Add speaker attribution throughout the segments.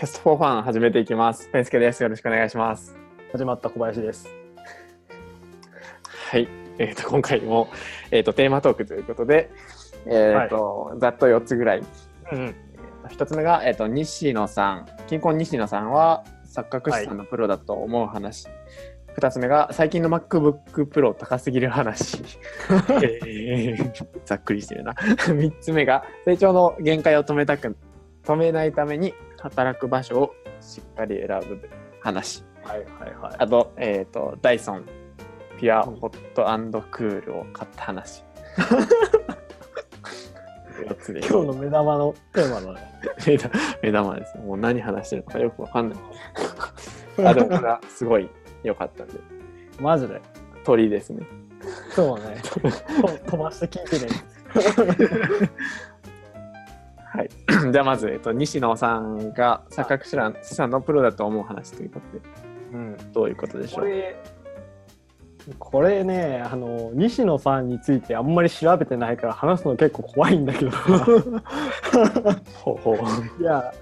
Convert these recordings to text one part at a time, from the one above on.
Speaker 1: キャストフォーファン始めていきます。ペンスケです。よろしくお願いします。
Speaker 2: 始まった小林です。
Speaker 1: はい。えっ、と、今回も、えっ、と、テーマトークということで、えっ、と、ざっと4つぐらい。
Speaker 2: うん。
Speaker 1: 1つ目が、えっ、と、西野さん。金婚西野さんは、錯覚師さんのプロだと思う話。2つ目が、最近の MacBook Pro 高すぎる話。えー ざっくりしてるな。3つ目が、成長の限界を止めたく、止めないために働く場所をしっかり選ぶ話。
Speaker 2: はいはいはい。
Speaker 1: あと、えっ、と、ダイソン、ピュアホットクールを買った話。4つで
Speaker 2: 今日の目玉のテーマだね。
Speaker 1: 目玉です。もう何話してるのかよくわかんない。あ、でもこれはすごい良かったんで、
Speaker 2: マジで？
Speaker 1: 鳥ですね。
Speaker 2: そうね。と飛ばして聞いてね。
Speaker 1: はい。じゃあまず、えっと、西野さんが錯覚師さんのプロだと思う話ということで、
Speaker 2: うん。
Speaker 1: どういうことでしょう？
Speaker 2: これ、ね、あの、西野さんについてあんまり調べてないから話すの結構怖いんだけど。
Speaker 1: ほうほう。
Speaker 2: いや、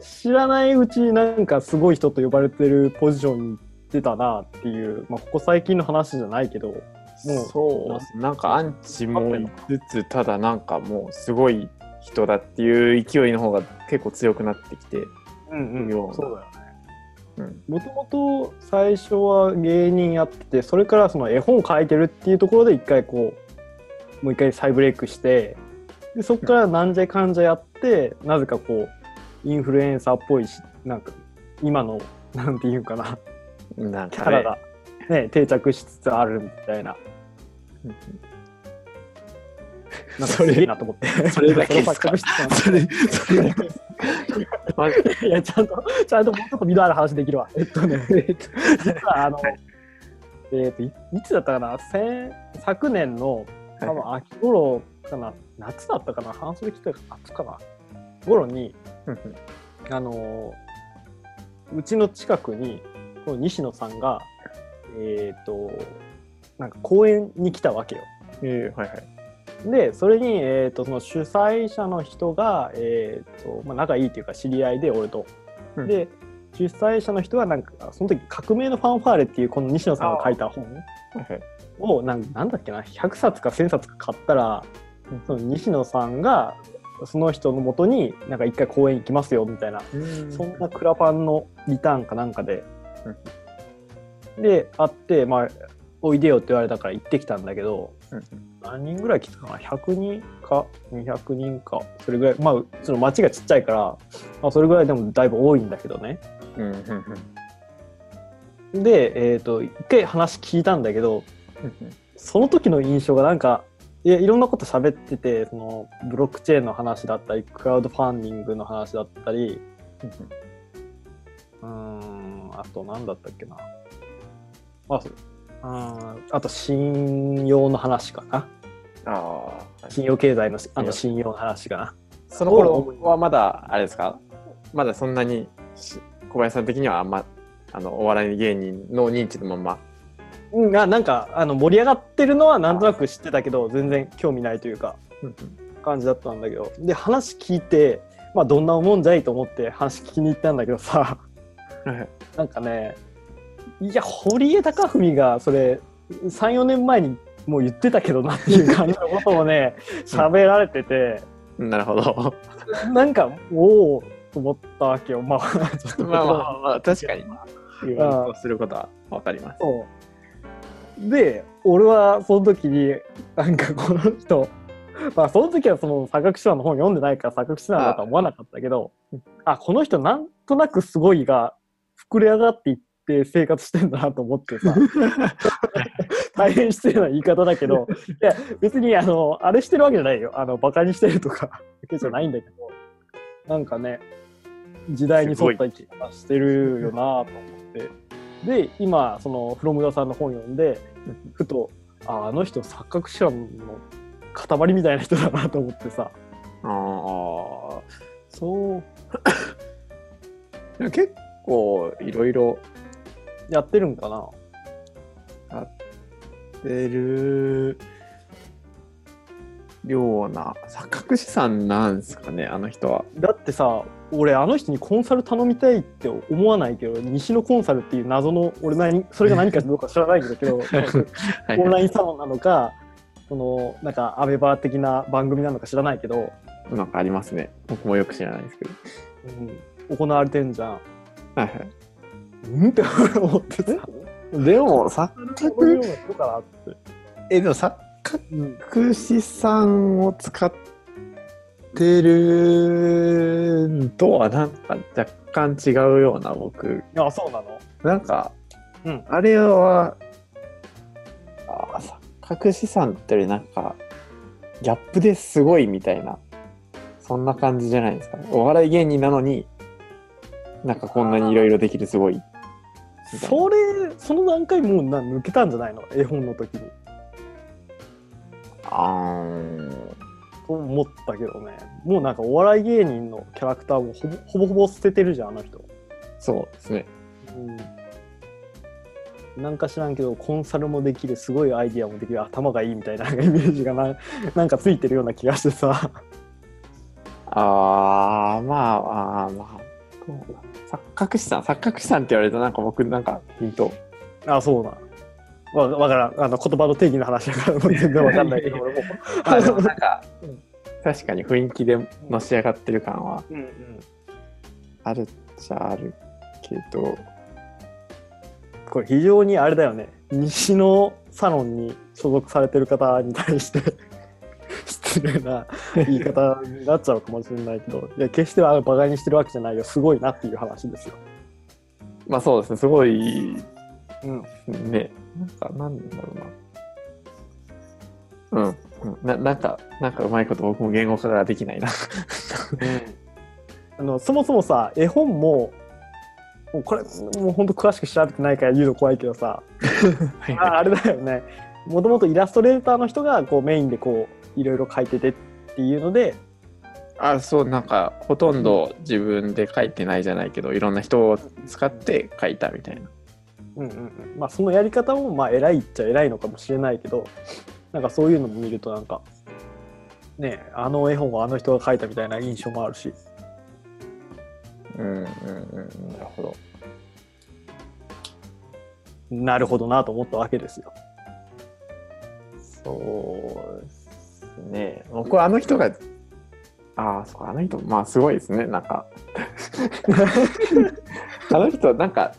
Speaker 2: 知らないうちになんかすごい人と呼ばれてるポジションに行ってたなっていう、まあ、ここ最近の話じゃないけど、もう
Speaker 1: そうなんかアンチもいつつただなんかもうすごい人だっていう勢いの方が結構強くなってきて、
Speaker 2: うん
Speaker 1: ような
Speaker 2: そうだよね。
Speaker 1: うん、
Speaker 2: もともと最初は芸人やっててそれからその絵本書いてるっていうところで一回こうもう一回再ブレイクしてでそこからなんじゃかんじゃやってなぜかこうインフルエンサーっぽいしなんか今のなんていうかな。
Speaker 1: なんかね。
Speaker 2: キャラが、ね、定着しつつあるみたいな。
Speaker 1: うん
Speaker 2: なんかすげえなと思って。
Speaker 1: それだけですか？
Speaker 2: そ
Speaker 1: れそれ。だ け
Speaker 2: いや、ちゃんと、ちゃんともうちょっと見のある話できるわ。えっとね、実はあの、えっとい、いつだったかな、先昨年の、多分秋頃かな、夏だったかな、半袖着てた夏かな、頃に、あの、うちの近くに、この西野さんが、えっ、と、なんか公園に来たわけよ。
Speaker 1: えーはいはい
Speaker 2: でそれに、えー、とその主催者の人が、えーとまあ、仲いいというか知り合いで俺と。
Speaker 1: うん。
Speaker 2: で主催者の人はなんかその時「革命のファンファーレ」っていうこの西野さんが書いた本をなんなんだっけな100冊か1000冊か買ったらその西野さんがその人のもとになんか一回公演行きますよみたいなそんなクラファンのリターンかなんかで、で、会って、まあ、おいでよって言われたから行ってきたんだけど、
Speaker 1: うん
Speaker 2: 何人ぐらい来たかな ?100 人か200人か、それぐらい、まあ、その町がちっちゃいから、まあ、それぐらいでもだいぶ多いんだけどね。
Speaker 1: うんうんうん
Speaker 2: で、えっ、と、一回話聞いたんだけど、その時の印象がなんか、いやいろんなこと喋ってて、そのブロックチェーンの話だったり、クラウドファンディングの話だったり、うーん、あと何だったっけな。あ。あーあと信用の話かな。
Speaker 1: ああ
Speaker 2: 信用経済のあの信用の話かな。
Speaker 1: その頃はまだあれですか？まだそんなにし小林さん的にはあんまあのお笑い芸人の認知のまま。
Speaker 2: うんがなんかあの盛り上がってるのはなんとなく知ってたけど全然興味ないというか感じだったんだけど。で話聞いてまあどんなもんじゃいと思って話聞きに行ったんだけどさ。なんかねいや堀江貴文がそれ34年前にもう言ってたけどなっていう感じのことをね 喋られてて、
Speaker 1: なるほど。
Speaker 2: なんかおおと思ったわけよ。まあちょっと。
Speaker 1: まあまあまあ確かに。言
Speaker 2: あ
Speaker 1: わすることはわかります。
Speaker 2: で俺はその時になんかこの人まあその時はその錯覚師団の本読んでないから錯覚師団だとは思わなかったけどあこの人なんとなくすごいが膨れ上がっていって生活してんだなと思ってさ。大変失礼な言い方だけどいや別にあのあれしてるわけじゃないよ。あのバカにしてるとかだけじゃないんだけど。なんかね時代に沿った生き方してるよなと思って。で今そのフロムダさんの本読んでふとああの人錯覚師団の塊みたいな人だなと思ってさ。
Speaker 1: ああそう。結構いろいろ
Speaker 2: やってるんかな？
Speaker 1: 出るような錯覚資産なんですかねあの人は。
Speaker 2: だってさ俺あの人にコンサル頼みたいって思わないけど西のコンサルっていう謎の俺何それが何かどうか知らないんだけど
Speaker 1: はい
Speaker 2: オンラインサロンなのかそのなんかアベバ的な番組なのか知らないけど、
Speaker 1: なんかありますね。僕もよく知らないですけど。
Speaker 2: うん、行われてんじゃん。
Speaker 1: はいはい。
Speaker 2: うん？って思って。さ
Speaker 1: でも錯
Speaker 2: こういうのやるかなって。
Speaker 1: えでも錯
Speaker 2: うん
Speaker 1: 覚資産を使ってるんとはなんか若干違うような僕。
Speaker 2: あそうなの？
Speaker 1: なんか、
Speaker 2: うん。
Speaker 1: あれはあ錯覚資産ってよりなんかギャップですごいみたいなそんな感じじゃないですかね。お笑い芸人なのになんかこんなにいろいろできるすごい。
Speaker 2: それその段階もうな抜けたんじゃないの？絵本の時に。
Speaker 1: あー。
Speaker 2: と思ったけどね。もうなんかお笑い芸人のキャラクターもほぼほぼほぼ捨ててるじゃんあの人、
Speaker 1: そうですね。
Speaker 2: うん、なんか知らんけどコンサルもできるすごいアイディアもできる頭がいいみたいなイメージがななんかついてるような気がしてさ。
Speaker 1: あーまああーまあそうだ錯覚資産錯覚資産って言われるとなんか僕なんかヒント
Speaker 2: あそうな。わわからん。あの言葉の定義の話だから全然わかんないけど俺も。
Speaker 1: まあでも なんか
Speaker 2: うん
Speaker 1: 確かに雰囲気でのし上がってる感は
Speaker 2: うんうん
Speaker 1: あるっちゃあるけど。
Speaker 2: これ非常にあれだよね。西のサロンに所属されてる方に対して失礼な言い方になっちゃうかもしれないけどいや決してあのバカにしてるわけじゃないよ。すごいなっていう話ですよ。
Speaker 1: まあそうですね。すごい。
Speaker 2: うん、
Speaker 1: ね。なんかなんだろうな。うん、うん、ななんかなんかうまいこと僕も言語化ができないな。
Speaker 2: あのそもそもさ絵本ももうこれもう本当詳しく調べてないから言うの怖いけどさ。ああれだよね。もともとイラストレーターの人がこうメインでこういろいろ描いててっていうので
Speaker 1: あそうなんかほとんど自分で書いてないじゃないけどいろんな人を使って書いたみたいな。
Speaker 2: うんうんうん。まあそのやり方もまあ偉いっちゃ偉いのかもしれないけどなんかそういうのも見るとなんかねえあの絵本はあの人が描いたみたいな印象もあるし。
Speaker 1: うんうんうんなるほど。
Speaker 2: なるほどなと思ったわけですよ。
Speaker 1: そうですね。僕はあの人が、ああ、そうか、あの人、まあすごいですね、なんか。あの人、なんか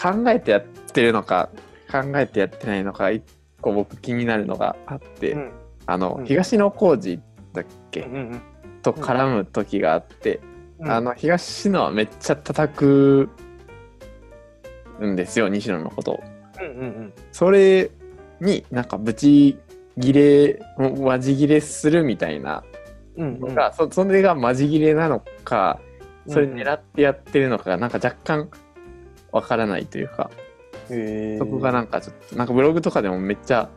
Speaker 1: 考えてやってるのか、考えてやってないのか、一個僕気になるのがあって、
Speaker 2: ん。
Speaker 1: あの、
Speaker 2: うん。
Speaker 1: 東野幸治だっけ、
Speaker 2: うん
Speaker 1: と絡む時があって、
Speaker 2: うん。
Speaker 1: あの、東野はめっちゃ叩くんですよ、西野のことを。
Speaker 2: うんうんうん。
Speaker 1: それになんかブチギレマジギレするみたいな。
Speaker 2: うんうん。
Speaker 1: のが、そそれがマジギレなのかそれ狙ってやってるのかがなんか若干わからないというか、
Speaker 2: へー。
Speaker 1: そこがなんかちょっとなんかブログとかでもめっちゃ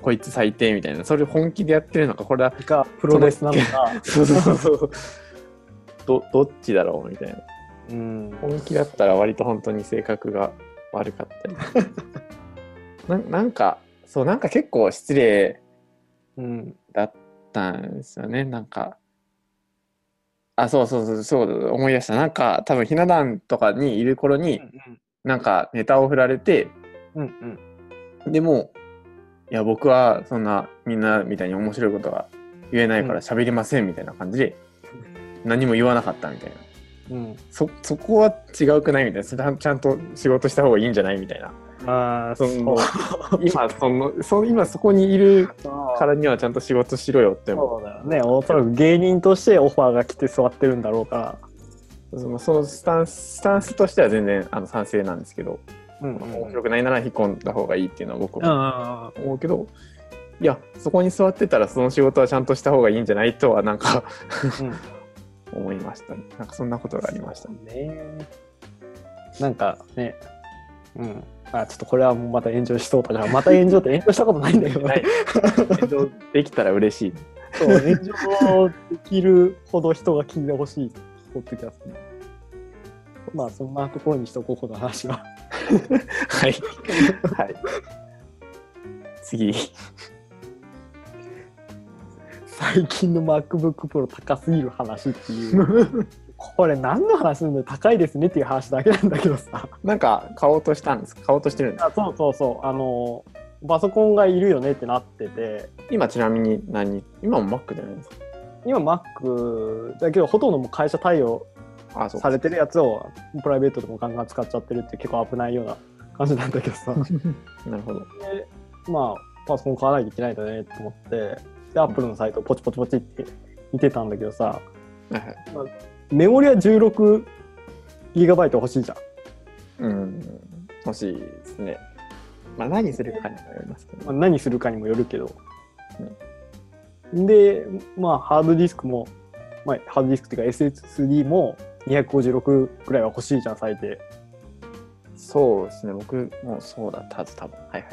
Speaker 1: こいつ最低みたいな。それ本気でやってるのかこれは
Speaker 2: がプロレスなのか。
Speaker 1: そ うそうそう。どどっちだろうみたいな。
Speaker 2: うん。
Speaker 1: 本気だったら割と本当に性格が悪かったり。ななんかそうなんか結構失礼
Speaker 2: うん
Speaker 1: だったんですよね。なんかあそうそうそうそう思い出した。なんか多分ひな壇とかにいる頃になんかネタを振られて
Speaker 2: うんうん。
Speaker 1: でもいや僕はそんなみんなみたいに面白いことが言えないから喋りませんみたいな感じで何も言わなかったみたいな。
Speaker 2: うん。
Speaker 1: そそこは違うくないみたいな。ちゃんと仕事した方がいいんじゃないみたいな
Speaker 2: まあ
Speaker 1: その今そのそ今そこにいるからにはちゃんと仕事しろよって思
Speaker 2: そうだよね。おそらく芸人としてオファーが来て座ってるんだろうか
Speaker 1: うそのそのスタンススタンスとしては全然あの賛成なんですけど、
Speaker 2: ら。うん
Speaker 1: 面白くないなら引っ込んだ方がいいっていうのは僕
Speaker 2: うん
Speaker 1: は思うけど、いやそこに座ってたらその仕事はちゃんとした方がいいんじゃないとはなんか 思いましたね。なんかそんなことがありましたね。
Speaker 2: ねなんかね。うんあちょっとこれはもうまた炎上しそうだからまた炎上って炎上したことないんだけど
Speaker 1: 炎上できたら嬉しい
Speaker 2: そう炎上できるほど人が聞いてほしいポッドキャストまあそんなところにしとこうこの話は
Speaker 1: はい。はい。次。さ
Speaker 2: 最近の MacBook Pro 高すぎる話っていう。これ何の話なんだよ。高いですねっていう話だけなんだけどさ。
Speaker 1: なんか買おうとしたんですか？買おうとしてるんですか？
Speaker 2: あそうそうそう。あの、パソコンがいるよねってなってて、
Speaker 1: 今ちなみに何？今も Mac じゃないですか？
Speaker 2: 今 Mac だけどほとんどもう会社対応されてるやつをプライベートでもガンガン使っちゃってるって結構危ないような感じなんだけどさ。
Speaker 1: なるほど。
Speaker 2: でまあパソコン買わないといけないんだねと思って。でアップルのサイトをポチポチポチって見てたんだけどさ。
Speaker 1: はいはい
Speaker 2: メモリは 16GB 欲しいじゃん、
Speaker 1: うん、欲しいですね。まあ何するかにもよりますけど、
Speaker 2: まあ、何するかにもよるけど、でまあハードディスクも、まあ、ハードディスクっていうか SSD も256ぐらいは欲しいじゃん最低
Speaker 1: そうですね。僕もそうだったはず、多分。はいはい。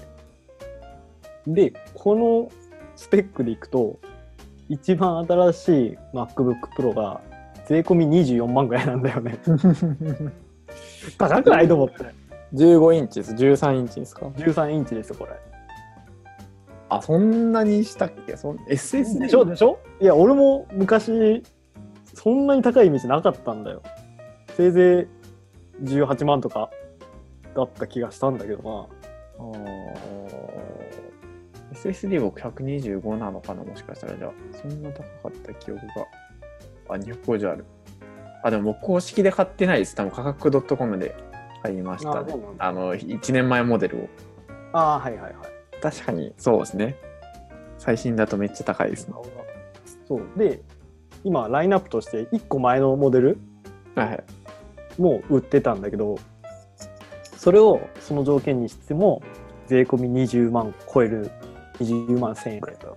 Speaker 2: でこのスペックでいくと一番新しい MacBook Pro が税込み24万ぐらいなんだよね。高くないと思って。
Speaker 1: 15インチです。13インチですか
Speaker 2: ？13インチですよこれ。
Speaker 1: あ、そんなにしたっけ？そん ?SSD?
Speaker 2: でしょでしょ？いや俺も昔そんなに高いイメージなかったんだよ。せいぜい18万とかだった気がしたんだけどな。
Speaker 1: あー。SSD 僕125なのかな？もしかしたら。じゃあそんな高かった記憶があ250ある。あでも僕公式で買ってないです。多分価格 .com で買いましたね。あの1年前モデルを。
Speaker 2: ああはいはいはい。
Speaker 1: 確かにそうですね。最新だとめっちゃ高いですね。
Speaker 2: そう。で今ラインナップとして1個前のモデル
Speaker 1: はいはい。
Speaker 2: も売ってたんだけどそれをその条件にしても税込み20万超える。20万1000円だった。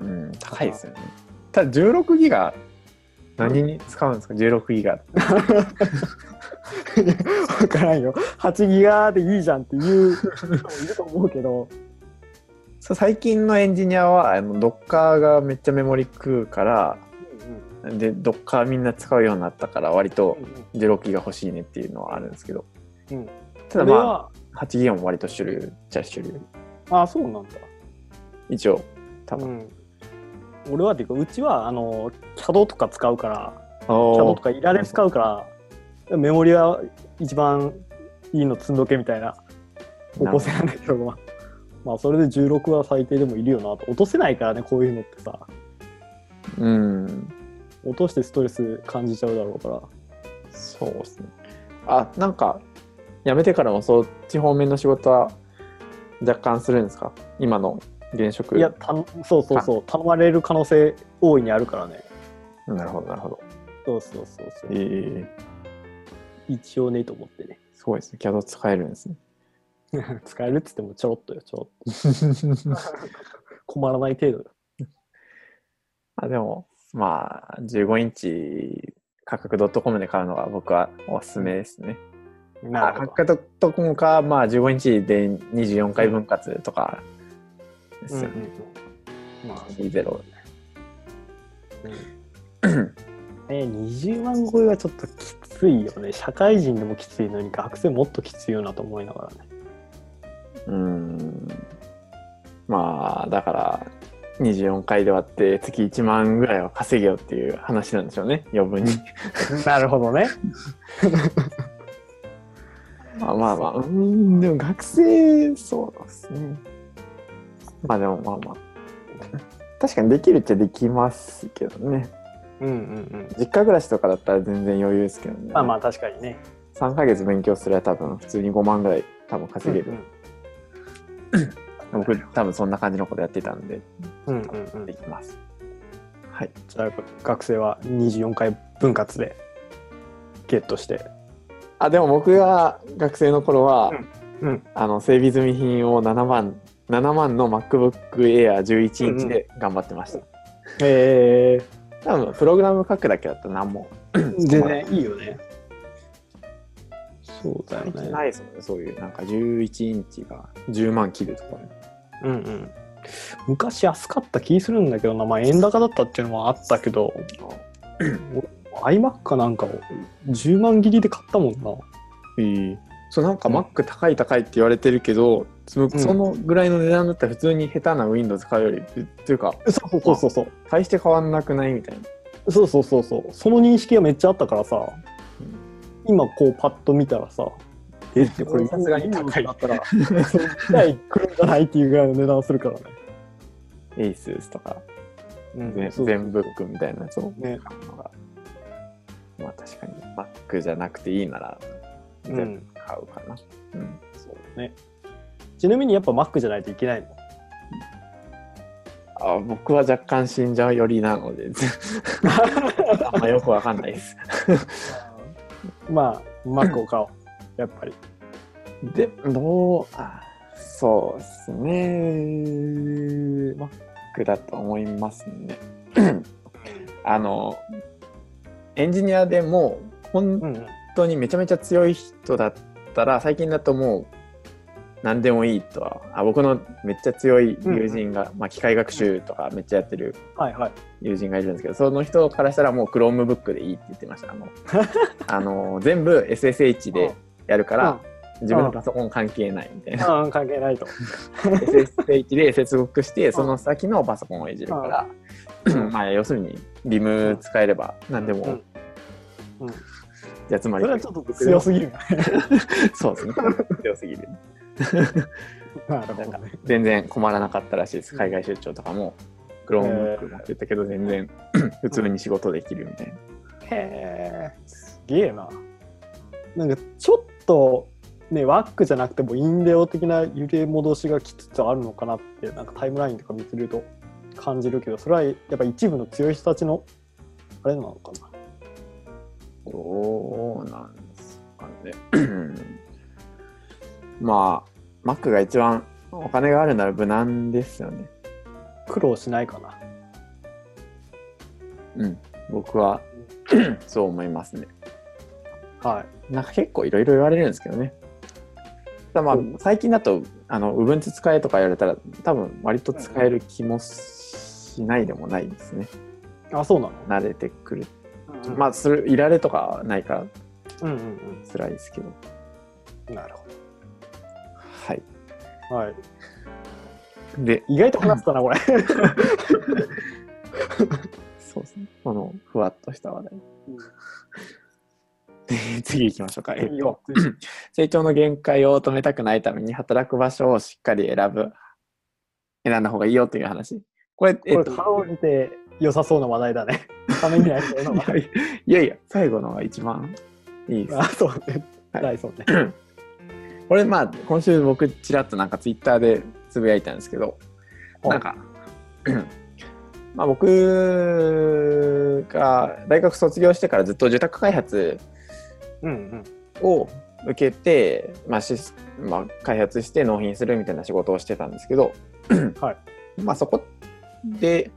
Speaker 1: うん高いですよね。ただ16ギガ何に使うんですか？16ギガ。
Speaker 2: 分からんよ。8ギガでいいじゃんっていう人もいると思うけど。
Speaker 1: そう最近のエンジニアはあの Docker がめっちゃメモリ食うからで、どっかみんな使うようになったから、割と16ギガ欲しいねっていうのはあるんですけど、
Speaker 2: うん。
Speaker 1: ただまあ、8ギガも割と主流っちゃ主流。
Speaker 2: ああそうなんだ。
Speaker 1: 一応、多分。
Speaker 2: うん、俺はっていうかうちはあの CAD とか使うから
Speaker 1: お
Speaker 2: CAD とかいられ使うからメモリは一番いいの積んどけみたいな方向性なんだけどまあまあそれで16は最低でもいるよなと。落とせないからねこういうのってさ。
Speaker 1: うん、
Speaker 2: 落としてストレス感じちゃうだろうから。
Speaker 1: そうですね。あ、なんか、辞めてからもそっち方面の仕事は若干するんですか？今の現職。
Speaker 2: いやたそうそうそう頼まれる可能性大いにあるからね
Speaker 1: なるほど、なるほど。
Speaker 2: そうそうそうそう
Speaker 1: ええ
Speaker 2: 一応ねと思ってね
Speaker 1: すごいですね。CAD 使えるんですね。
Speaker 2: 使えるっつってもちょろっとよちょろっと 困らない程度よ
Speaker 1: あでも、まあ、15インチ価格 .com で買うのが僕はおすすめですね。あ価格 .com か、まあ、15インチで24回分割とかですよね。
Speaker 2: まあ、
Speaker 1: 20。
Speaker 2: え20万超えはちょっときついよね社会人でもきついのに学生もっときついよなと思いながらね
Speaker 1: うん。まあ、だから、24回で割って月1万ぐらいは稼げよっていう話なんでしょうね、余分に。
Speaker 2: なるほどね
Speaker 1: まあまあまあ、うん、でも学生、そうですね。まあでもまあまあ。確かにできるっちゃできますけどね。
Speaker 2: うんうんうん
Speaker 1: 実家暮らしとかだったら全然余裕ですけどね。
Speaker 2: まあまあ確かにね
Speaker 1: 3ヶ月勉強すれば多分普通に5万ぐらい多分稼げる。僕多分そんな感じのことやってたんで、
Speaker 2: うんうんうんうん
Speaker 1: できます。はい。
Speaker 2: じゃあ学生は24回分割でゲットして
Speaker 1: あ、でも僕が学生の頃は、
Speaker 2: うん
Speaker 1: あの整備済み品を7万、7万の MacBook Air 11インチで頑張ってました。
Speaker 2: へえ
Speaker 1: 多分プログラム書くだけだったら何も。
Speaker 2: 全然いいよね。そうだよね。
Speaker 1: ないですもんね、そういうなんか11インチが10万切るとかね。
Speaker 2: うんうん。昔安かった気するんだけどな。まあ円高だったっていうのはあったけど。iMac かなんかを10万切りで買ったもんな。
Speaker 1: ええそうなんか
Speaker 2: うん。
Speaker 1: Mac 高い高いって言われてるけど、そのぐらいの値段だったら普通に下手な Windows 買うよりっていうか
Speaker 2: そうそうそうそう。
Speaker 1: 大して変わんなくないみたいな。
Speaker 2: そうそうそうそう。その認識がめっちゃあったからさ、今こうパッと見たらさ、えこれ
Speaker 1: さすがに高い。
Speaker 2: だったら、そのぐらい来るんじゃないっていうぐらいの値段するからね。
Speaker 1: Asus とか
Speaker 2: うん
Speaker 1: 全ブックみたいなやつを。
Speaker 2: ね。
Speaker 1: 買うのが、まあ確かに Mac じゃなくていいなら
Speaker 2: うん
Speaker 1: 買うかな。うん
Speaker 2: そうね。ちなみにやっぱ Mac じゃないといけないの？
Speaker 1: あ僕は若干信者寄りなのであんまよくわかんないです。
Speaker 2: まあ、Mac を買おう。やっぱり。
Speaker 1: で、どう、あそうですね。Mac だと思いますね。あの、エンジニアでも本
Speaker 2: うん。
Speaker 1: 当にめちゃめちゃ強い人だったら、最近だともう何でもいいとは、あ僕のめっちゃ強い友人が、まあ、機械学習とかめっちゃやってる
Speaker 2: はいはい。
Speaker 1: 友人がいるんですけど、その人からしたらもう Chromebook でいいって言ってました。あの、あの全部 SSH でやるから、自分のパソコン関係ないみたいな。
Speaker 2: うん、関係ないと。
Speaker 1: SSH で接続して、その先のパソコンをいじるから、まあ要するに、ビム使えれば何でも、
Speaker 2: うんうん
Speaker 1: じゃあつまり
Speaker 2: それ、はちょっと強すぎるね。
Speaker 1: そうですね、強すぎる。
Speaker 2: なるほどね。
Speaker 1: 全然困らなかったらしいです、海外出張とかも。Chromebook 持ってったけど、全然普通に仕事できるみたいな。
Speaker 2: へえ、すげえな。なんかちょっとね、ワックじゃなくてもインデオ的な揺れ戻しがきつつあるのかなって、なんかタイムラインとか見てると感じるけど、それはやっぱ一部の強い人たちのあれなのかな。
Speaker 1: どうなんですかね。まあ、Mac が一番お金があるなら無難ですよね。
Speaker 2: 苦労しないかな。
Speaker 1: うん、僕は そう思いますね。
Speaker 2: は
Speaker 1: なんか結構いろいろ言われるんですけどね。ただまあ
Speaker 2: うん
Speaker 1: 最近だとあの Ubuntu 使えとか言われたら多分割と使える気もしないでもないですね。
Speaker 2: い。あ、そうなの？
Speaker 1: 慣れてくる。
Speaker 2: うん
Speaker 1: まあそれいられとかはないから
Speaker 2: うんうん
Speaker 1: 辛いですけど。
Speaker 2: うん。なるほ
Speaker 1: はい。
Speaker 2: ど。はい。
Speaker 1: で、
Speaker 2: 意外と話したな、これ。
Speaker 1: そうですね。このふわっとした話題。
Speaker 2: うん
Speaker 1: で次行きましょうか。えっと、成長の限界を止めたくないために働く場所をしっかり選ぶ。選んだ方がいいよという話。これ、え
Speaker 2: これ、
Speaker 1: っと、
Speaker 2: かろうじて良さそうな話題だね。ためになりそうな話題。
Speaker 1: いやいや、最後のが一番いいです。
Speaker 2: あ、そうね。
Speaker 1: はい
Speaker 2: はい、そうね。
Speaker 1: これ、まあ、今週僕、ちらっとなんかツイッターでつぶやいたんですけど、なんか、まあ僕が大学卒業してからずっと住宅開発
Speaker 2: うん
Speaker 1: を受けて、まあしまあ、開発して納品するみたいな仕事をしてたんですけど、
Speaker 2: はい
Speaker 1: まあそこで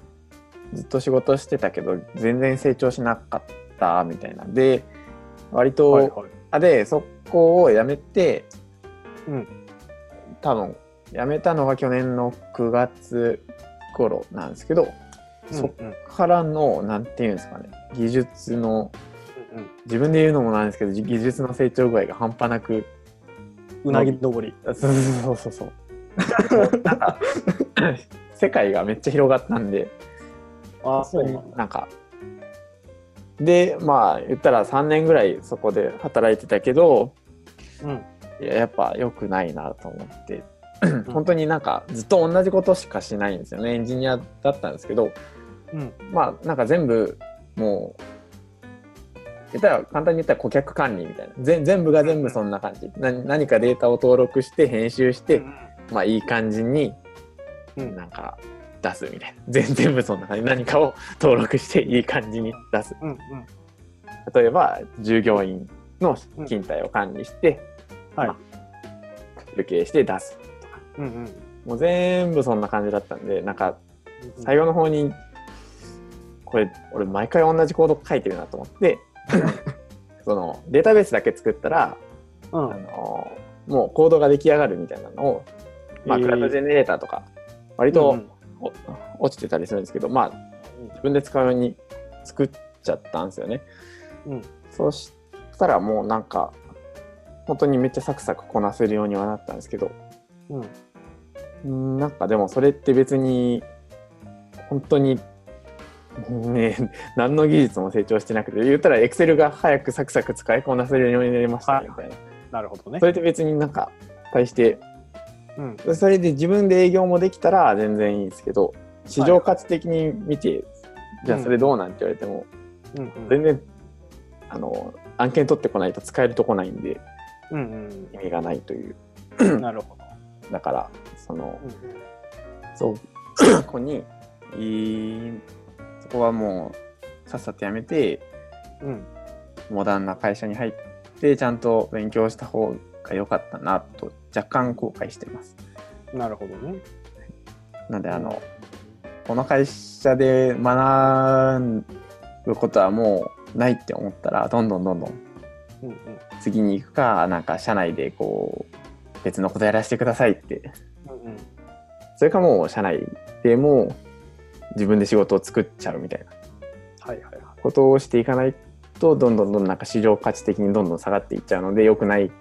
Speaker 1: ずっと仕事してたけど全然成長しなかったみたいなで割
Speaker 2: うん。
Speaker 1: と、
Speaker 2: はいはい。
Speaker 1: あでそこを辞めて
Speaker 2: うん。
Speaker 1: 多分辞めたのが去年の9月頃なんですけど、そっ
Speaker 2: うんうん
Speaker 1: からのなんていうんですかね技術の
Speaker 2: うん
Speaker 1: 自分で言うのもなんですけど技術の成長具合が半端なく
Speaker 2: うなぎ登り。
Speaker 1: あそうそうそう そう世界がめっちゃ広がったんで
Speaker 2: あ、そうなんだ。
Speaker 1: なんか。でまあ言ったら3年ぐらいそこで働いてたけど
Speaker 2: うん。
Speaker 1: いややっぱ良くないなと思って。本当になんかずっと同じことしかしないんですよね。エンジニアだったんですけど。
Speaker 2: うん。
Speaker 1: まあなんか全部もう言ったら簡単に言ったら顧客管理みたいな。全全部が全部そんな感じ。な何かデータを登録して編集して、まあいい感じに
Speaker 2: うん。
Speaker 1: なんか出すみたいな。全全部そんな感じ。何かを登録していい感じに出す。
Speaker 2: うんうん。
Speaker 1: 例えば従業員の勤怠を管理して、
Speaker 2: はい。
Speaker 1: まあ集計して出す
Speaker 2: うんうん。
Speaker 1: もう全部そんな感じだったんでなんか最後の方にこれ俺毎回同じコード書いてるなと思って そのデータベースだけ作ったら、
Speaker 2: うん。
Speaker 1: あのもうコードが出来上がるみたいなのを、まあ、クラウドジェネレーターとか割と落ちてたりするんですけど、まあ自分で使うように作っちゃったんですよね。
Speaker 2: うん
Speaker 1: そしたらもうなんか本当にめっちゃサクサクこなせるようにはなったんですけど、
Speaker 2: うん。
Speaker 1: うんなんかでもそれって別に本当にね何の技術も成長してなくて言ったらエクセルが早くサクサク使いこなせるようになりましたねみたいな、
Speaker 2: なるほどね
Speaker 1: そ。れって別になんか対して
Speaker 2: うん。
Speaker 1: それで自分で営業もできたら全然いいんですけど市場価値的に見て、じゃあそれどうなんて言われても、
Speaker 2: うん
Speaker 1: 全然あの案件取ってこないと使えるとこないんで
Speaker 2: うん
Speaker 1: 意味がないという
Speaker 2: うん。なるほど。
Speaker 1: だからその
Speaker 2: うん
Speaker 1: そうここにいいそこはもうさっさとやめて
Speaker 2: うん。
Speaker 1: モダンな会社に入ってちゃんと勉強した方が良かったなと若干後悔してます。
Speaker 2: うん。なるほどね。
Speaker 1: なんであの、この会社で学ぶことはもうないって思ったらどんどんどんどん。次に行くかなんか社内でこう別のことやらせてくださいって
Speaker 2: うんうん。
Speaker 1: それかもう社内でも自分で仕事を作っちゃうみたいな
Speaker 2: はいはいはい。
Speaker 1: ことをしていかないとどんどんどんどんなんか市場価値的にどんどん下がっていっちゃうので良くない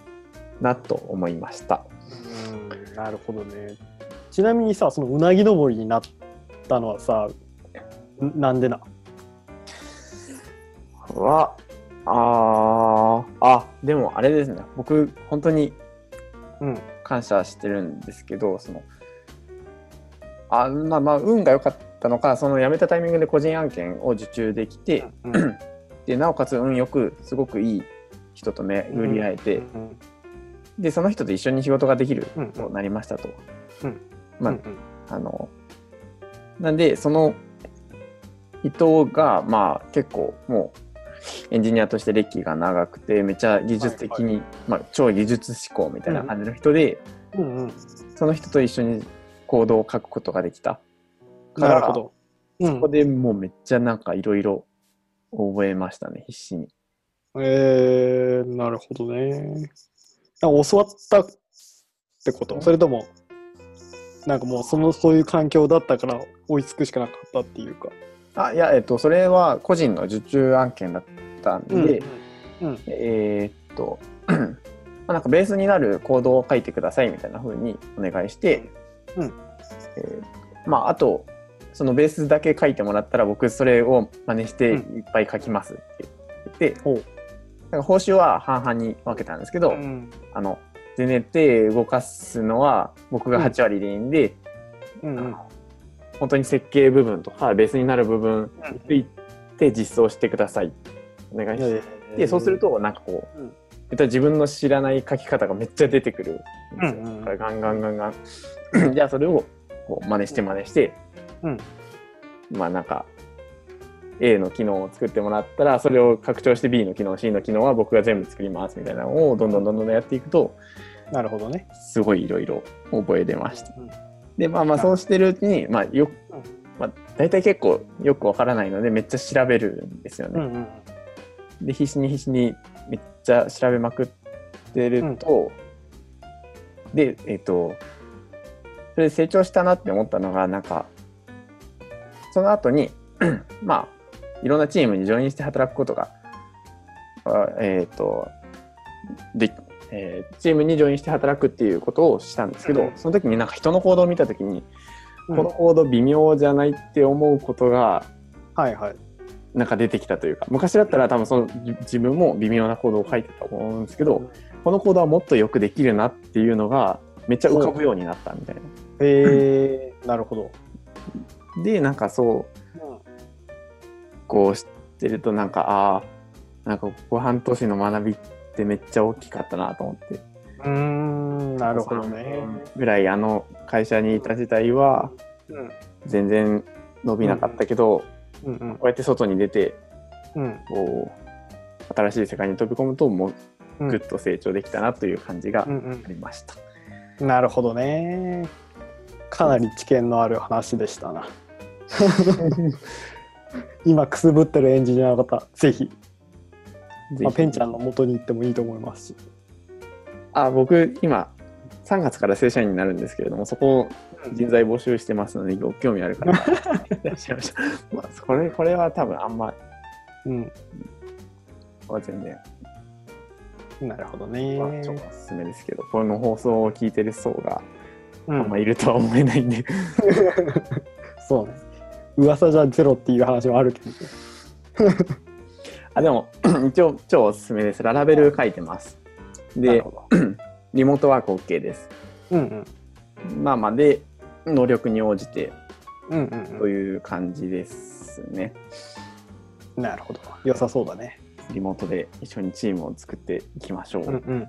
Speaker 1: なと思いました。
Speaker 2: うん。なるほどね。ちなみにさ、そのうなぎ登りになったのはさ、んなんでな？
Speaker 1: はあーあでもあれですね僕本当に
Speaker 2: うん。
Speaker 1: 感謝してるんですけどそのあまあまあ運が良かったのかその辞めたタイミングで個人案件を受注できて、
Speaker 2: うん。
Speaker 1: でなおかつ運よくすごくいい人と巡り会えて、
Speaker 2: うん
Speaker 1: でその人と一緒に仕事ができる
Speaker 2: うん
Speaker 1: となりましたと。
Speaker 2: うん
Speaker 1: まあ
Speaker 2: うんうん
Speaker 1: あのなんでその人がまあ結構もうエンジニアとして歴が長くてめちゃ技術的に、まあ、超技術志向みたいな感じの人で、
Speaker 2: うんうん。
Speaker 1: その人と一緒にコードを書くことができたから
Speaker 2: なるほど。うん
Speaker 1: そこでもうめっちゃなんかいろいろ覚えましたね必死に。
Speaker 2: えー、なるほどね。教わったってこと？それとも、なんかもうそのそういう環境だったから追いつくしかなかったっていうか？
Speaker 1: あいやえっとそれは個人の受注案件だったんで、
Speaker 2: うん。
Speaker 1: えーっと まあなんかベースになるコードを書いてくださいみたいな風にお願いして、
Speaker 2: うん。
Speaker 1: えーまああとそのベースだけ書いてもらったら僕それを真似して
Speaker 2: うん。
Speaker 1: いっぱい書きますって言って、
Speaker 2: ほう
Speaker 1: なんか報酬は半々に分けたんですけど、
Speaker 2: うん。
Speaker 1: あの全然手動かすのは僕が8割でいいんで、
Speaker 2: うんうん。
Speaker 1: 本当に設計部分とかベースになる部分について実装してください。お願いして、でそうするとなんかこう、
Speaker 2: うん。
Speaker 1: えっと自分の知らない書き方がめっちゃ出てくるんですよ、
Speaker 2: うんうんうん。
Speaker 1: だからガンガンガンガン。じゃあそれをこう真似して真似して、
Speaker 2: うん。
Speaker 1: まあなんか A の機能を作ってもらったらそれを拡張して B の機能 C の機能は僕が全部作りますみたいなのをどんどんどんどんやっていくと
Speaker 2: なるほどね。
Speaker 1: すごいいろいろ覚えてました。
Speaker 2: うん
Speaker 1: でまあまあそうしてるうちに、まあよ
Speaker 2: うん
Speaker 1: まあ、大体結構よくわからないのでめっちゃ調べるんですよね。
Speaker 2: うんうん
Speaker 1: で必死に必死にめっちゃ調べまくってると、でえっ、とそれで成長したなって思ったのがなんかその後に まあいろんなチームにジョインして働くことがあえっ、とで、えーチームにジョインして働くっていうことをしたんですけど、
Speaker 2: うん
Speaker 1: その時になんか人の行動を見た時に、
Speaker 2: うん
Speaker 1: この行動微妙じゃないって思うことが
Speaker 2: はいはい。
Speaker 1: なんか出てきたというか昔だったら多分そのじ自分も微妙なコードを書いてたと思うんですけど、このコードはもっとよくできるなっていうのがめっちゃ浮かぶようになったみたいな。
Speaker 2: えー、なるほど。
Speaker 1: でなんかそうこう知ってるとなんかああなんかここ半年の学びってめっちゃ大きかったなと思って。
Speaker 2: うーん、なるほどね。
Speaker 1: ぐらいあの会社にいた時代は
Speaker 2: うん
Speaker 1: 全然伸びなかったけど、
Speaker 2: うんうん
Speaker 1: こうやって外に出て
Speaker 2: うん
Speaker 1: こう新しい世界に飛び込むとも
Speaker 2: う
Speaker 1: うんぐっと成長できたなという感じが
Speaker 2: うん
Speaker 1: ありました。
Speaker 2: うん。なるほどね。かなり知見のある話でしたな。今くすぶってるエンジニアの方、ぜひ、まあ、ペンちゃんの元に行ってもいいと思いますし。
Speaker 1: あ僕今3月から正社員になるんですけれどもそこ人材募集してますのでご興味ある方いらっしゃいました。まあ、これこれは多分あんま
Speaker 2: うん。
Speaker 1: は全然
Speaker 2: なるほどね。
Speaker 1: まあ、超おすすめですけど、この放送を聞いてる層が
Speaker 2: う
Speaker 1: あんま
Speaker 2: ん、
Speaker 1: いるとは思えないんで、
Speaker 2: そうね。噂じゃゼロっていう話もあるけど。
Speaker 1: あでも 一応超おすすめです。ララベル書いてます。で。リモートワーク OK です。
Speaker 2: うんうん。
Speaker 1: まあまあで、能力に応じてという感じですね。
Speaker 2: うん。なるほど。良さそうだね。
Speaker 1: リモートで一緒にチームを作っていきましょう。
Speaker 2: うんうん。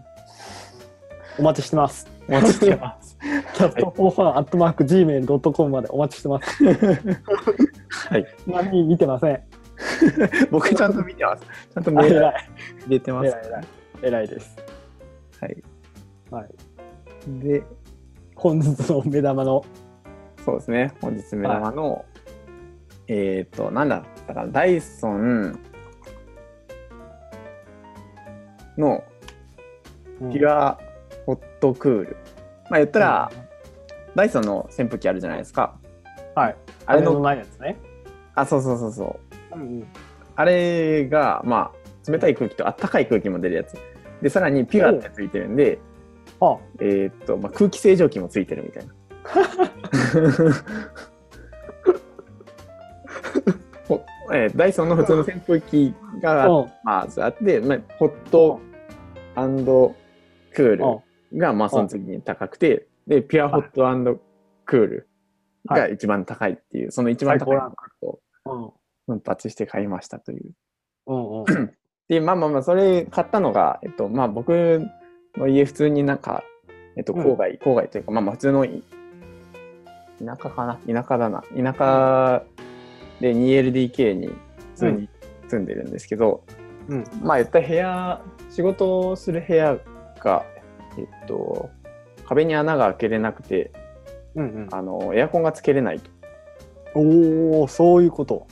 Speaker 2: お待ちしてます。
Speaker 1: お待ちしてます。
Speaker 2: castフォーファンアットマーク Gmail.com までお待ちしてます。
Speaker 1: はい。
Speaker 2: 何人見てません。
Speaker 1: 僕ちゃんと見てます。ちゃんとメール。入れてます。
Speaker 2: 偉いです。
Speaker 1: はい。
Speaker 2: はい。
Speaker 1: で、
Speaker 2: 本日の目玉の。
Speaker 1: そうですね。本日目玉の、えっ、と、なんだったかな、ダイソンのピュアホットクール。まあ言ったら、ダイソンの扇風機あるじゃないですか。
Speaker 2: はい。
Speaker 1: あれの、
Speaker 2: のないやつね。
Speaker 1: あ、そうそうそうそう。
Speaker 2: うんうん。
Speaker 1: あれが、まあ、冷たい空気とあったかい空気も出るやつ。で、さらにピュアってついてるんで、
Speaker 2: あ、
Speaker 1: えーっと、まあ、空気清浄機もついてるみたいな。ほえーダイソンの普通の扇風機が
Speaker 2: うん。
Speaker 1: まずあって、まあ、ホットクールがまあその次に高くて、で、ピュアホットクールが一番高いっていう、その一番高いを
Speaker 2: うん。
Speaker 1: 奮発して買いましたという。
Speaker 2: うんうん。
Speaker 1: で、まあまあまあ、それ買ったのが、えっと、まあ僕の家普通になんか、えっと、
Speaker 2: うん
Speaker 1: 郊外、郊外というか、まあまあ普通のい田舎かな？田舎だな。田舎で 2LDK に普通に住んでるんですけど、
Speaker 2: うん。
Speaker 1: まあ言った部屋、仕事をする部屋が、えっと、壁に穴が開けれなくて、
Speaker 2: うんうん。
Speaker 1: あの、エアコンがつけれないと。
Speaker 2: おお、そういうこと。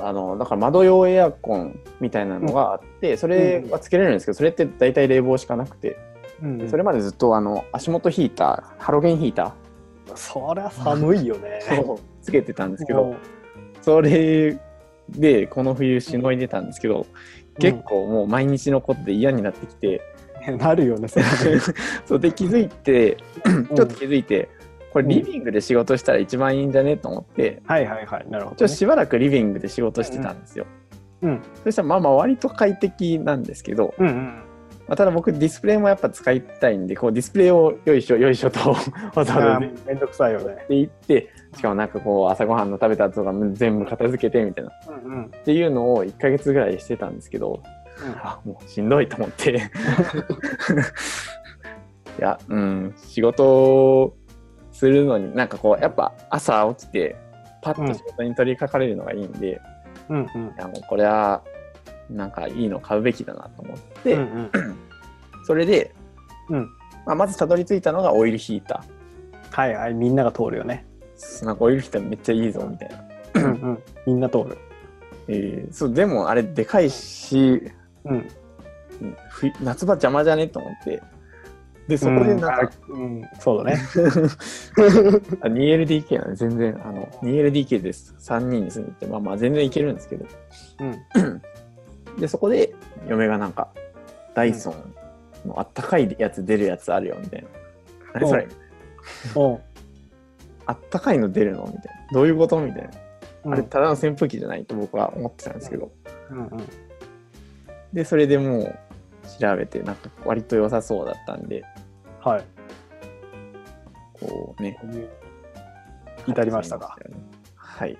Speaker 1: あのだから窓用エアコンみたいなのがあって、それはつけれるんですけど、それって大体冷房しかなくて、
Speaker 2: うんうん
Speaker 1: それまでずっとあの足元ヒーター、ハロゲンヒータ
Speaker 2: そりゃ寒いよね。
Speaker 1: つけてたんですけど、それでこの冬しのいでたんですけど、結構もう毎日のことで嫌になってきて、
Speaker 2: 構。なるよね、それ。
Speaker 1: そうで気づいて、ちょっと気づいて、これリビングで仕事したら一番いいんじゃね？と思って、
Speaker 2: はいはいはい。なるほど、ね。
Speaker 1: ちょっとしばらくリビングで仕事してたんですよ。
Speaker 2: うん。
Speaker 1: そしたらまあまあ割と快適なんですけど、
Speaker 2: うんうん。
Speaker 1: まあ、ただ僕ディスプレイもやっぱ使いたいんでこうディスプレイをよいしょよいしょとわざわざ
Speaker 2: あーめんどくさいよね。
Speaker 1: って行ってしかもなんかこう朝ごはんの食べた後とかも全部片付けてみたいなっ
Speaker 2: うんうん。
Speaker 1: ていうのを1ヶ月ぐらいしてたんですけどあもうしんどいと思っていやうん仕事するのになんかこうやっぱ朝起きてパッと仕事に取り掛かれるのがいいんで、
Speaker 2: うんうん。
Speaker 1: いやもうこれはなんかいいの買うべきだなと思って、
Speaker 2: うんうん。
Speaker 1: それで、
Speaker 2: うん
Speaker 1: まあ、まずたどり着いたのがオイルヒータ
Speaker 2: はいはい。みんなが通るよね。
Speaker 1: ー。なんかオイルヒーターめっちゃいいぞみたいな。
Speaker 2: うんうん。みんな通る。
Speaker 1: えーそうでもあれでかいし、
Speaker 2: うん。
Speaker 1: 夏場邪魔じゃね？と思って。で、そこでなんか、
Speaker 2: うん、そうだね。
Speaker 1: 2LDK なんで全然、あの、2LDK です。3人に住んでて、まあまあ全然いけるんですけど。
Speaker 2: うん。
Speaker 1: で、そこで嫁がなんか、ダイソンのあったかいやつ出るやつあるよみたいな。何それ？
Speaker 2: お
Speaker 1: あったかいの出るの？みたいな。どういうこと？みたいな。
Speaker 2: うん
Speaker 1: あれ、ただの扇風機じゃないと僕は思ってたんですけど。
Speaker 2: うんうん。
Speaker 1: で、それでもう調べて、なんか割と良さそうだったんで、
Speaker 2: はい。
Speaker 1: こうね。
Speaker 2: 至りましたか。
Speaker 1: はい。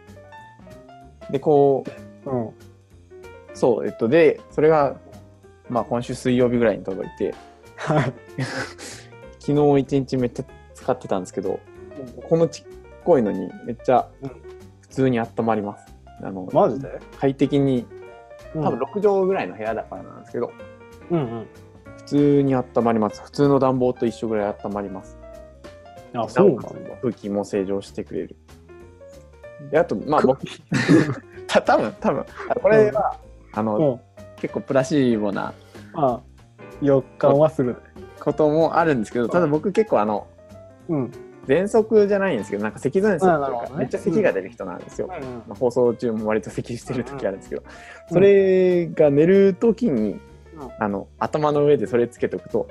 Speaker 1: で、こう、
Speaker 2: うん。
Speaker 1: そう、えっと、で、それが、まあ今週水曜日ぐらいに届いて、
Speaker 2: はい。
Speaker 1: 昨日一日めっちゃ使ってたんですけど、このちっこいのにめっちゃ
Speaker 2: うん
Speaker 1: 普通に温まります。あの
Speaker 2: マジで？
Speaker 1: 快適に、
Speaker 2: 多
Speaker 1: 多分6畳ぐらいの部屋だからなんですけど、
Speaker 2: うんうん。
Speaker 1: 普通に温まります。普通の暖房と一緒ぐらい温まります。
Speaker 2: あ、そうなんだ。
Speaker 1: 空気も清浄してくれる。で、あと、まあ僕、た多分多分あこれは、あの、
Speaker 2: うん。
Speaker 1: 結構プラシーボな
Speaker 2: ああ、予感はするね。
Speaker 1: こともあるんですけど、ただ僕結構あの、
Speaker 2: うん。
Speaker 1: 喘息じゃないんですけど、なんか咳喘息とか、
Speaker 2: あなるほどね
Speaker 1: めっちゃ咳が出る人なんですよ。
Speaker 2: うん
Speaker 1: まあ、放送中も割と咳してる時あるんですけど、それが寝る時に
Speaker 2: うん
Speaker 1: あの頭の上でそれつけとくと、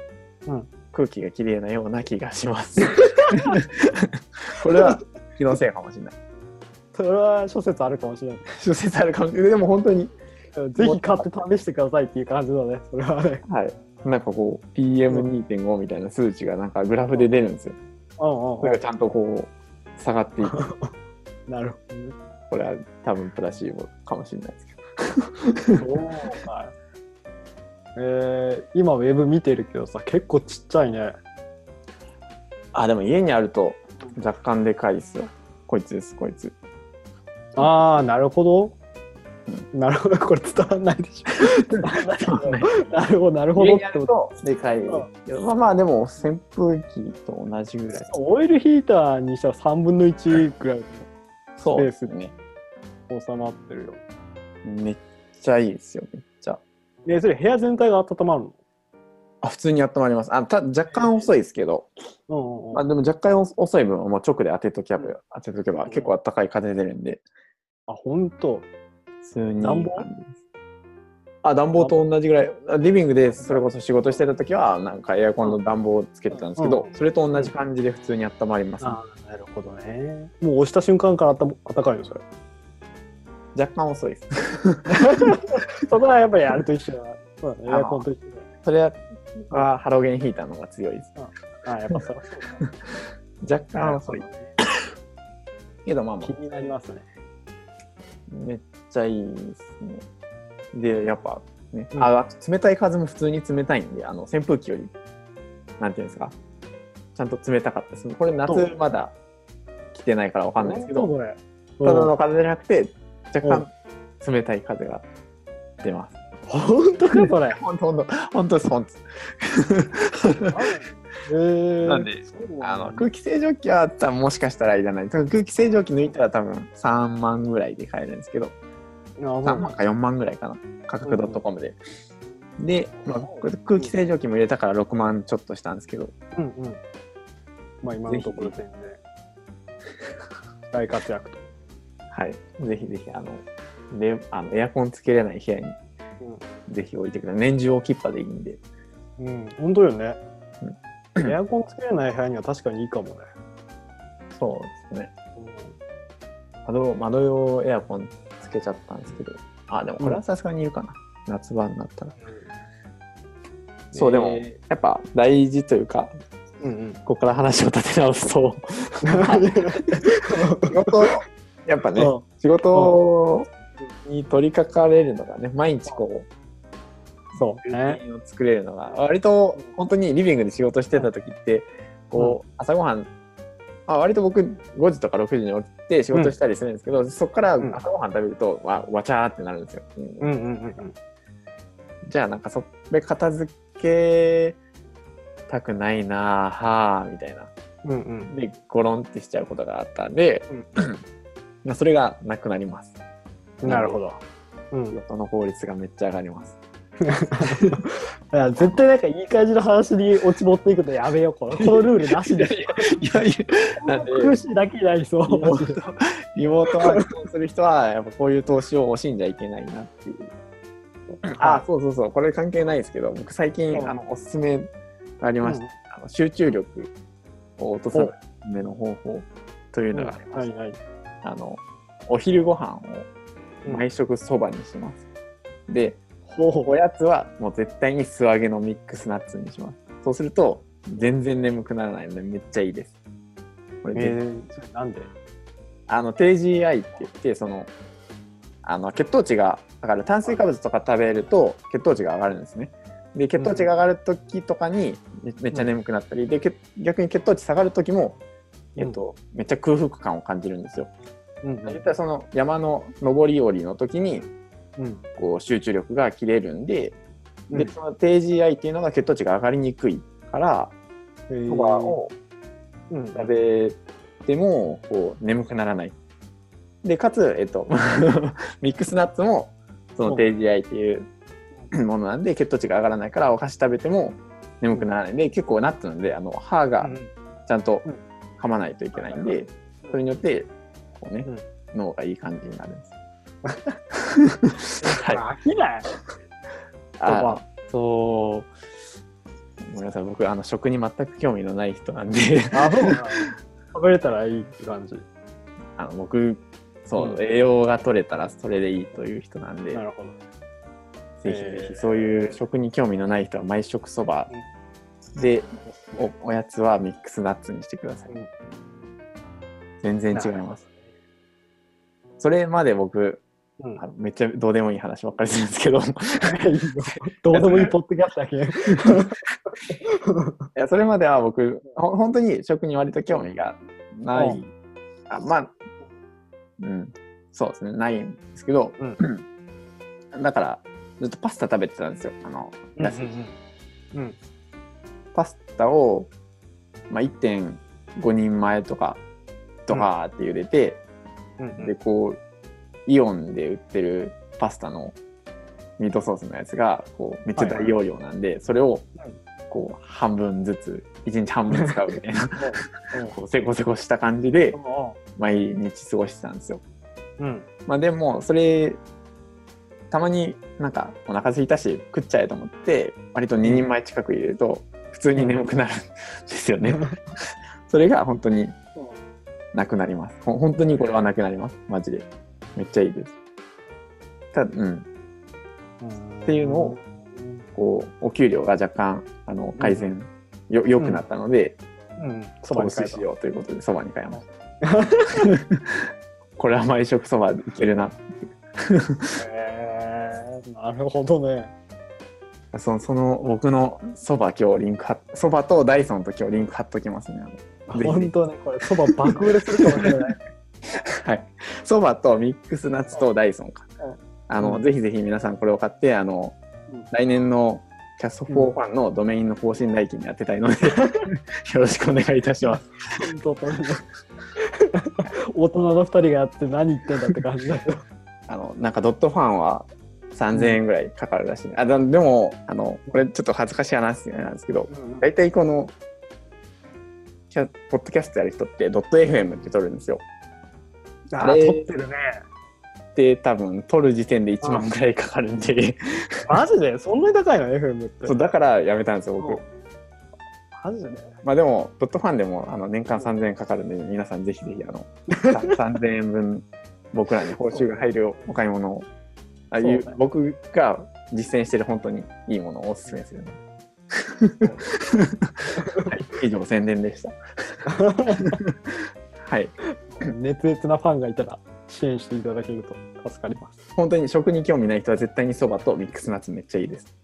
Speaker 2: うん
Speaker 1: 空気がきれいなような気がします。これは気のせいかもしれない。
Speaker 2: それは諸説あるかもしれない。
Speaker 1: 諸説あるかもしれない。でも本当に、
Speaker 2: ぜひ買って試してくださいっていう感じだね。それはね。
Speaker 1: はい。なんかこう PM2.5 みたいな数値がなんかグラフで出るんですよ。
Speaker 2: うんうん
Speaker 1: それがちゃんとこう下がっていく。
Speaker 2: なるほどね。
Speaker 1: これは多分プラシーボかもしれないですけど。
Speaker 2: そうか。えー、今ウェブ見てるけどさ、結構ちっちゃいね。
Speaker 1: あ、でも家にあると若干でかいですよ。こいつです、こいつ。
Speaker 2: ああ、なるほど。なるほど、これ伝わんないでしょ。なるほど、なるほどってこと。
Speaker 1: とでかい。
Speaker 2: うん
Speaker 1: まあまあでも扇風機と同じぐらい。
Speaker 2: オイルヒーターにしたら3分の1ぐらい
Speaker 1: そう
Speaker 2: ですね。収まってるよ。
Speaker 1: めっちゃいいですよ、めっちゃ。
Speaker 2: で、それ部屋全体が温まるの？
Speaker 1: あ、普通に温まります。あた若干遅いですけど、
Speaker 2: うんうん
Speaker 1: あ、でも若干遅い分はもう直で当てとけば、当てとけば結構暖かい風出るんで、
Speaker 2: あ、ほんと。
Speaker 1: 普通に
Speaker 2: 暖房？
Speaker 1: あ、暖房と同じぐらい。あリビングでそれこそ仕事してた時は、なんかエアコンの暖房をつけてたんですけど、
Speaker 2: うん
Speaker 1: それと同じ感じで普通に温まります、
Speaker 2: ああ、なるほどね。もう押した瞬間からあった暖かいの、それ？
Speaker 1: 若干遅いです。
Speaker 2: そこはやっぱりあれと一緒だ。そうだね、エ
Speaker 1: あ
Speaker 2: アコンと一緒
Speaker 1: それはハロゲンヒーターの方が強いです。
Speaker 2: だ。あやっぱそう
Speaker 1: 若干遅い。けどまあまあ
Speaker 2: 気、になりますね。
Speaker 1: めっちゃいいですね。で、やっぱね、
Speaker 2: うん
Speaker 1: あ冷たい風も普通に冷たいんで、あの扇風機より、なんていうんですか、ちゃんと冷たかったです。これ夏まだ来てないからわかんないですけど。ただの風じゃなくて、若干冷たい風が出ます。
Speaker 2: 本当か、それ？
Speaker 1: 本当本当本当です、本当です。
Speaker 2: えー
Speaker 1: なんであの空気清浄機はもしかしたらいらない。空気清浄機抜いたら多分3万ぐらいで買えるんですけど、3万か4万ぐらいかな。価格 .com で。で、まあ、これ空気清浄機も入れたから6万ちょっとしたんですけど、
Speaker 2: うんうん。まあ今のところ全然大活躍と。
Speaker 1: はい。ぜひぜひ、あの、であのエアコンつけれない部屋に、ぜひ置いてください。年中置きっぱでいいんで。
Speaker 2: うん、本当よね。エアコンつけれない部屋には確かにいいかもね。
Speaker 1: そうですね。窓窓用エアコンつけちゃったんですけど、あ、でもこれはさすがにいるかな。夏場になったら。そう、でも、
Speaker 2: え。
Speaker 1: やっぱ大事というか、
Speaker 2: ーうんうん。
Speaker 1: ここから話を立て直すと、仕事、やっぱね、
Speaker 2: うん。
Speaker 1: 仕事に取り掛かれるのがね、毎日こう、
Speaker 2: そう。ね。
Speaker 1: を作れるのが、割と本当にリビングで仕事してた時って、こう、朝ごはん、あ割と僕5時とか6時に起きて仕事したりするんですけど、そこから
Speaker 2: うん
Speaker 1: 朝ごはん食べると、わわちゃーってなるんですよ。うん
Speaker 2: うんうんうん
Speaker 1: じゃあなんかそれ片付けたくないなはあみたいな。
Speaker 2: うん。うんうん。
Speaker 1: で、ゴロンってしちゃうことがあったんで、まあそれがなくなります。
Speaker 2: なるほど。うん。
Speaker 1: 仕事の効率がめっちゃ上がります。
Speaker 2: いや絶対なんかいい感じの話に落ち持っていくのやめよう、このこのルールなしで。
Speaker 1: いやいや、
Speaker 2: 苦しいだけになりそう。
Speaker 1: リモートワークをする人は、やっぱこういう投資を惜しんじゃいけないなっていう。あ、そうそうそう、これ関係ないですけど、僕最近、
Speaker 2: うん
Speaker 1: あのおすすめがありまして、あの集中力を落とさないための方法というのがありまして、
Speaker 2: はいはい。
Speaker 1: あの、お昼ご飯を
Speaker 2: うん
Speaker 1: 毎食そばにします。
Speaker 2: うほ
Speaker 1: おやつはもう絶対に素揚げのミックスナッツにします。そうすると、全然眠くならないので、めっちゃいいです。これ
Speaker 2: えー、それなんで？
Speaker 1: あの低 GI って言ってそのあの血糖値がだから炭水化物とか食べると血糖値が上がるんですね。で血糖値が上がる時とかにめめっちゃ眠くなったり、でけ逆に血糖値下がる時も、えっと、めっちゃ空腹感を感じるんですよ。
Speaker 2: うん
Speaker 1: 絶対その山の上り下りの時に
Speaker 2: うん。
Speaker 1: こう集中力が切れるんで
Speaker 2: うん。
Speaker 1: でその低 GI っていうのが血糖値が上がりにくいから
Speaker 2: えー。
Speaker 1: そばを
Speaker 2: うん。
Speaker 1: 食べてもこう眠くならない。でかつ、えっと、ミックスナッツもその低 GI っていうものなんで血糖値が上がらないからお菓子食べても眠くならないで結構ナッツなんであの歯がちゃんと噛まないといけないんでそれによってこうね、脳がいい感じになるんで
Speaker 2: 飽きない。そ
Speaker 1: あ
Speaker 2: ば
Speaker 1: そう、ごめんなさい、僕、あの食に全く興味のない人なんで、
Speaker 2: あ、そうな食べれたらいいって感じ。
Speaker 1: あの僕、そう、
Speaker 2: うん。
Speaker 1: 栄養が取れたらそれでいいという人なんで、
Speaker 2: なるほど。
Speaker 1: ぜひぜ
Speaker 2: えー。
Speaker 1: ひそういう食に興味のない人は毎食そば。でおおやつはミックスナッツにしてください。
Speaker 2: うん。
Speaker 1: 全然違います。それまで僕、
Speaker 2: うん。
Speaker 1: あめっちゃどうでもいい話ばっかりするんですけど、
Speaker 2: どうでもいいポッドキャストだけ。
Speaker 1: やそれまでは僕、ほ本当に食に割と興味がない、
Speaker 2: うん。
Speaker 1: あまあ、うん、そうですね、ないんですけど、だからずっとパスタ食べてたんですよ。あの
Speaker 2: うん。
Speaker 1: パスタを、まあ、1.5人前とかドカーって茹でて、
Speaker 2: うん。
Speaker 1: でこうイオンで売ってるパスタのミートソースのやつがこうめっちゃ大容量なんで、それをこう半分ずつ1日半分使うみたいな こうせこせこした感じで毎日過ごしてたんですよ。
Speaker 2: うん。
Speaker 1: まあでもそれたまになんかお腹空いたし食っちゃえと思って割と2人前近く入れると普通に眠くなるんですよね。それが本当になくなります。ほ本当にこれはなくなります。マジで。めっちゃいいです。たうん。っていうのをこう、お給料が若干、あの、改善、よ、良くなったので、
Speaker 2: うん。そば
Speaker 1: 投
Speaker 2: に変え
Speaker 1: 資しようということで、そばに変えました。これは毎食そばいけるな。
Speaker 2: た。へーなるほどね。
Speaker 1: その、その、僕のそば今日リンク貼っ、そばとダイソンと今日リンク貼っときますね。
Speaker 2: 本当ね、これそば爆売れするかもしれない。
Speaker 1: はい。そばとミックスナッツとダイソンか
Speaker 2: うん。
Speaker 1: あの、
Speaker 2: うん
Speaker 1: ぜひぜひ皆さんこれを買って、あの、
Speaker 2: うん
Speaker 1: 来年のキャスト4ファンのドメインの更新代金に当てたいので、よろしくお願いいたします。
Speaker 2: 大人の二人がやって何言ってんだって感じだけど。
Speaker 1: あの、なんかドットファンは3000円ぐらいかかるらしい。あだでも、あの、これちょっと恥ずかしい話なんですけど、大体この、キャポッドキャストやる人ってドット FM って撮るんですよ。
Speaker 2: あ
Speaker 1: あ
Speaker 2: ってるね。
Speaker 1: で、多分撮る時点で1万ぐらいかかるんで、
Speaker 2: マジで？そんなに高いの ?FM って。
Speaker 1: そうだからやめたんですよ、僕。
Speaker 2: マジで？
Speaker 1: まあでも、ドットファンでもあの年間3000円かかるんで、皆さんぜひぜひあの さ3000円分僕らに報酬が入るお買い物を、あいう僕が実践してる本当にいいものをおすすめするので。はい、以上宣伝でした。はい、
Speaker 2: 熱烈なファンがいたら支援していただけると助かります。
Speaker 1: 本当に食に興味ない人は絶対にそばとミックスナッツめっちゃいいです。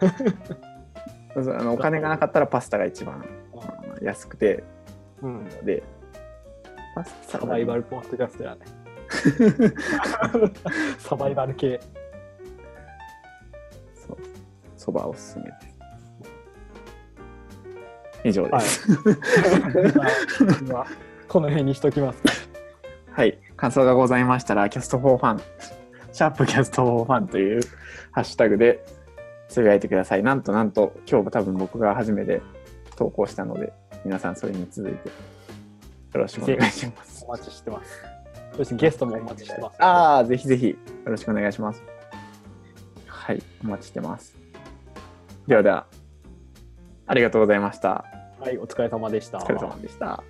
Speaker 1: あのお金がなかったらパスタが一番安くて
Speaker 2: うん。
Speaker 1: で、パスタ
Speaker 2: サバイバルポッドキャストやね。サバイバル系。
Speaker 1: そうそばおすすめです。以上で
Speaker 2: はい
Speaker 1: す。。
Speaker 2: ではこの辺にしときますか。
Speaker 1: はい、感想がございましたら、キャスト4ファン、シャープキャスト4ファンというハッシュタグでつぶやいてください。なんとなんと、今日多分僕が初めて投稿したので、皆さんそれに続いてよろしくお願いします。
Speaker 2: お待ちしてます。そしてゲストもお待ちしてます。
Speaker 1: ああ、ぜひぜひよろしくお願いします。はい、お待ちしてます。ではでは、ありがとうございました。
Speaker 2: はい、お疲れ様でした。
Speaker 1: お疲れ様でした。